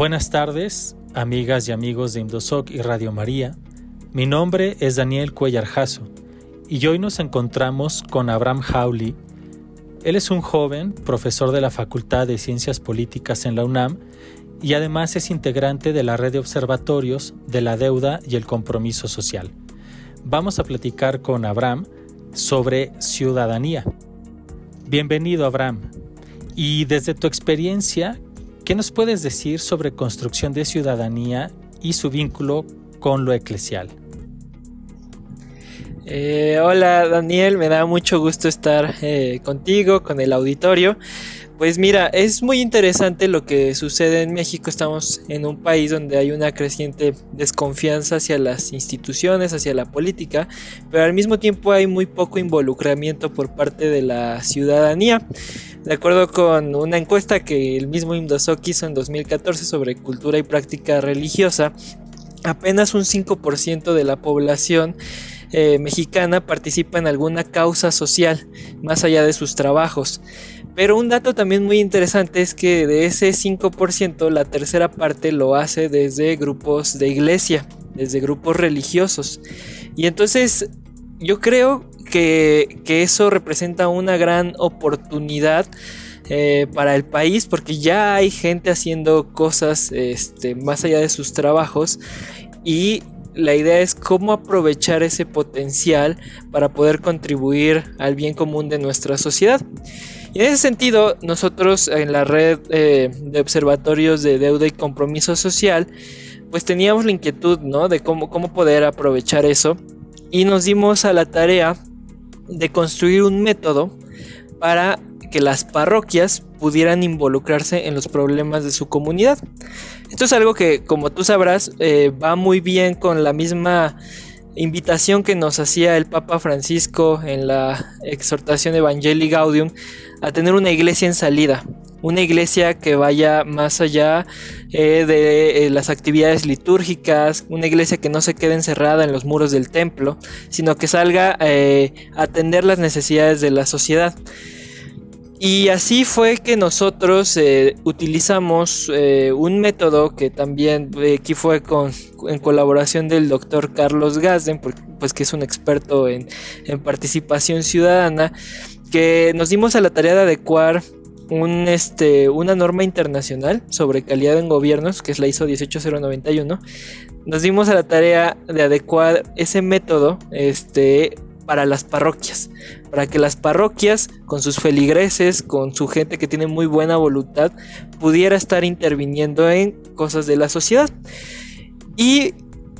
Buenas tardes, amigas y amigos de Indosoc y Radio María. Mi nombre es Daniel Cuellar Jasso y hoy nos encontramos con Abraham Hawley. Él es un joven profesor de la Facultad de Ciencias Políticas en la UNAM y además es integrante de la red de observatorios de la deuda y el compromiso social. Vamos a platicar con Abraham sobre ciudadanía. Bienvenido, Abraham. Y desde tu experiencia, ¿Qué nos puedes decir sobre construcción de ciudadanía y su vínculo con lo eclesial? Eh, hola Daniel, me da mucho gusto estar eh, contigo, con el auditorio. Pues mira, es muy interesante lo que sucede en México. Estamos en un país donde hay una creciente desconfianza hacia las instituciones, hacia la política, pero al mismo tiempo hay muy poco involucramiento por parte de la ciudadanía. De acuerdo con una encuesta que el mismo Indosoc hizo en 2014 sobre cultura y práctica religiosa, apenas un 5% de la población eh, mexicana participa en alguna causa social, más allá de sus trabajos. Pero un dato también muy interesante es que de ese 5%, la tercera parte lo hace desde grupos de iglesia, desde grupos religiosos. Y entonces yo creo que, eso representa una gran oportunidad eh, para el país porque ya hay gente haciendo cosas este, más allá de sus trabajos y la idea es cómo aprovechar ese potencial para poder contribuir al bien común de nuestra sociedad. Y en ese sentido, nosotros en la red eh, de observatorios de deuda y compromiso social, pues teníamos la inquietud, ¿no? De cómo, cómo poder aprovechar eso. Y nos dimos a la tarea de construir un método para que las parroquias pudieran involucrarse en los problemas de su comunidad. Esto es algo que, como tú sabrás, eh, va muy bien con la misma invitación que nos hacía el Papa Francisco en la exhortación Evangelii Gaudium a tener una iglesia en salida, una iglesia que vaya más allá eh, de eh, las actividades litúrgicas, una iglesia que no se quede encerrada en los muros del templo, sino que salga eh, a atender las necesidades de la sociedad. Y así fue que nosotros utilizamos un método que también aquí fue con, en colaboración del doctor Carlos Gazden, pues que es un experto en, en participación ciudadana, que nos dimos a la tarea de adecuar un, este, una norma internacional sobre calidad en gobiernos, que es la ISO 18091. Nos dimos a la tarea de adecuar ese método este, para las parroquias, para que las parroquias, con sus feligreses, con su gente que tiene muy buena voluntad, pudiera estar interviniendo en cosas de la sociedad. Y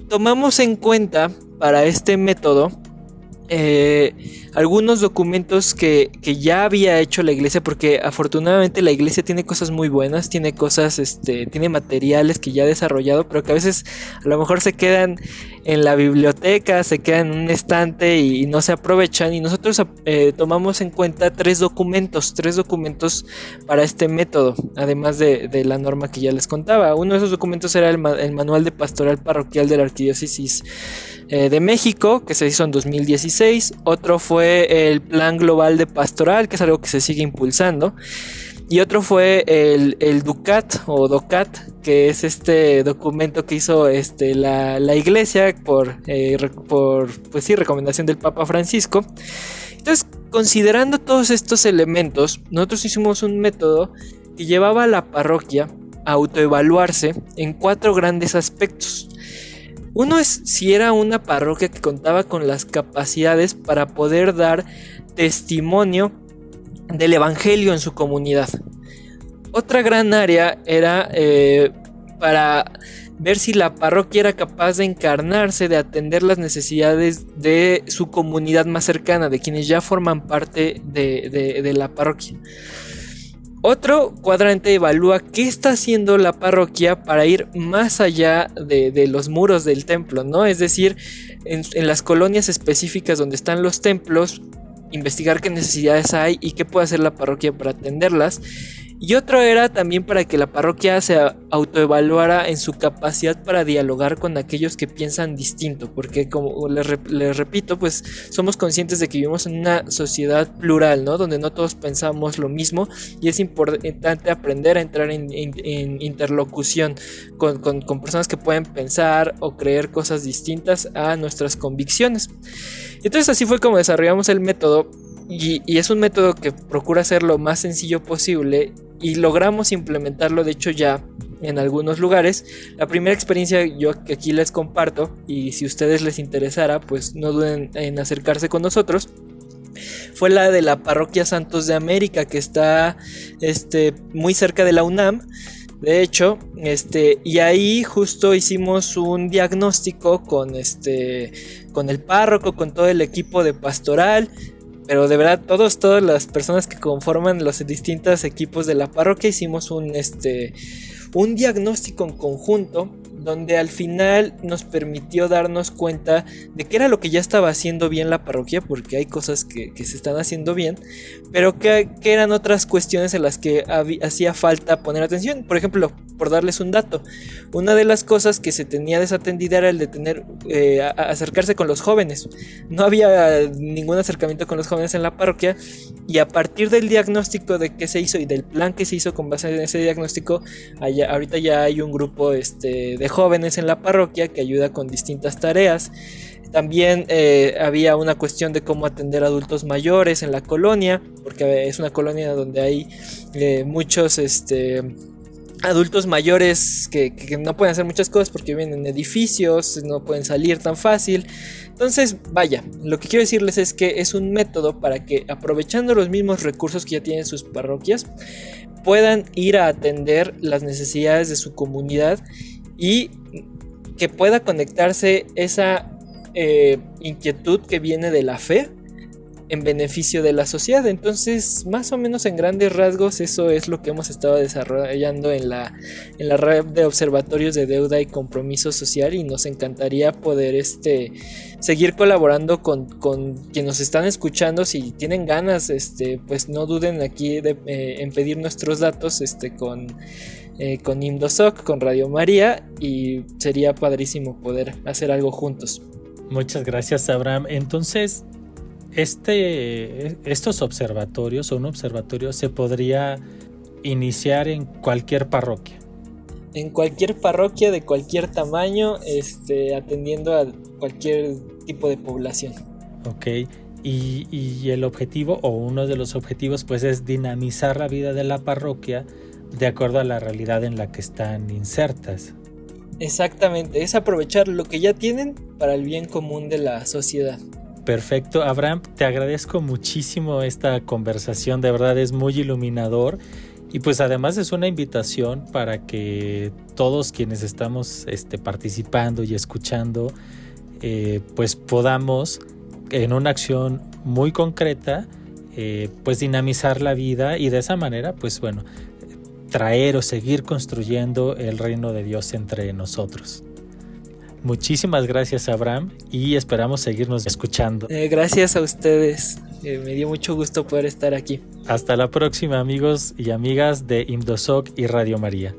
tomamos en cuenta para este método eh, algunos documentos que, ya había hecho la iglesia, porque afortunadamente la iglesia tiene cosas muy buenas, tiene cosas, este, tiene materiales que ya ha desarrollado, pero que a veces a lo mejor se quedan en la biblioteca, se quedan en un estante y, no se aprovechan. Y nosotros eh, tomamos en cuenta tres documentos, tres documentos para este método, además de, la norma que ya les contaba. Uno de esos documentos era el, el manual de pastoral parroquial de la arquidiócesis eh, de México, que se hizo en 2016. Otro fue el Plan Global de Pastoral, que es algo que se sigue impulsando. Y otro fue el, el DUCAT o DOCAT, que es este documento que hizo este, la, iglesia por, eh, por pues sí, recomendación del Papa Francisco. Entonces, considerando todos estos elementos, nosotros hicimos un método que llevaba a la parroquia a autoevaluarse en cuatro grandes aspectos. Uno es si era una parroquia que contaba con las capacidades para poder dar testimonio del Evangelio en su comunidad. Otra gran área era eh, para ver si la parroquia era capaz de encarnarse, de atender las necesidades de su comunidad más cercana, de quienes ya forman parte de la parroquia. Otro cuadrante evalúa qué está haciendo la parroquia para ir más allá de, los muros del templo, ¿no? Es decir, en, las colonias específicas donde están los templos, investigar qué necesidades hay y qué puede hacer la parroquia para atenderlas. Y otro era también para que la parroquia se autoevaluara en su capacidad para dialogar con aquellos que piensan distinto, porque como les, repito, pues somos conscientes de que vivimos en una sociedad plural, ¿no? Donde no todos pensamos lo mismo y es importante aprender a entrar en, interlocución con, personas que pueden pensar o creer cosas distintas a nuestras convicciones. Entonces así fue como desarrollamos el método y, es un método que procura ser lo más sencillo posible y logramos implementarlo de hecho ya en algunos lugares. La primera experiencia yo que aquí les comparto y si ustedes les interesara pues no duden en acercarse con nosotros. Fue la de la parroquia Santos de América que está este, muy cerca de la UNAM. De hecho, este, y ahí justo hicimos un diagnóstico con este, con el párroco, con todo el equipo de pastoral, pero de verdad, todos, todas las personas que conforman los distintos equipos de la parroquia hicimos un, este, un diagnóstico en conjunto donde al final nos permitió darnos cuenta de que era lo que ya estaba haciendo bien la parroquia, porque hay cosas que, se están haciendo bien, pero que, eran otras cuestiones en las que hacía falta poner atención. Por ejemplo, por darles un dato, una de las cosas que se tenía desatendida era el de tener, eh, acercarse con los jóvenes. No había ningún acercamiento con los jóvenes en la parroquia y a partir del diagnóstico de qué se hizo y del plan que se hizo con base en ese diagnóstico, ahorita ya hay un grupo este, de jóvenes en la parroquia que ayuda con distintas tareas. También eh, había una cuestión de cómo atender adultos mayores en la colonia, porque es una colonia donde hay eh, muchos este, adultos mayores que, no pueden hacer muchas cosas porque viven en edificios, no pueden salir tan fácil. Entonces, vaya, lo que quiero decirles es que es un método para que aprovechando los mismos recursos que ya tienen sus parroquias, puedan ir a atender las necesidades de su comunidad y que pueda conectarse esa eh, inquietud que viene de la fe en beneficio de la sociedad. Entonces, más o menos en grandes rasgos, eso es lo que hemos estado desarrollando en la, en la red de observatorios de deuda y compromiso social y nos encantaría poder este, seguir colaborando con, con quienes nos están escuchando. Si tienen ganas, este, pues no duden aquí de, eh, en pedir nuestros datos este, con eh, con Imdosoc, con Radio María y sería padrísimo poder hacer algo juntos. Muchas gracias Abraham. Entonces, este, estos observatorios o un observatorio se podría iniciar en cualquier parroquia. En cualquier parroquia de cualquier tamaño, este, atendiendo a cualquier tipo de población. Ok, y, y, el objetivo o uno de los objetivos pues es dinamizar la vida de la parroquia de acuerdo a la realidad en la que están insertas. Exactamente, es aprovechar lo que ya tienen para el bien común de la sociedad. Perfecto, Abraham, te agradezco muchísimo esta conversación, de verdad es muy iluminador y pues además es una invitación para que todos quienes estamos este, participando y escuchando, eh, pues podamos en una acción muy concreta, eh, pues dinamizar la vida y de esa manera, pues bueno, traer o seguir construyendo el reino de Dios entre nosotros. Muchísimas gracias Abraham y esperamos seguirnos escuchando. Eh, gracias a ustedes, eh, me dio mucho gusto poder estar aquí. Hasta la próxima amigos y amigas de Imdosoc y Radio María.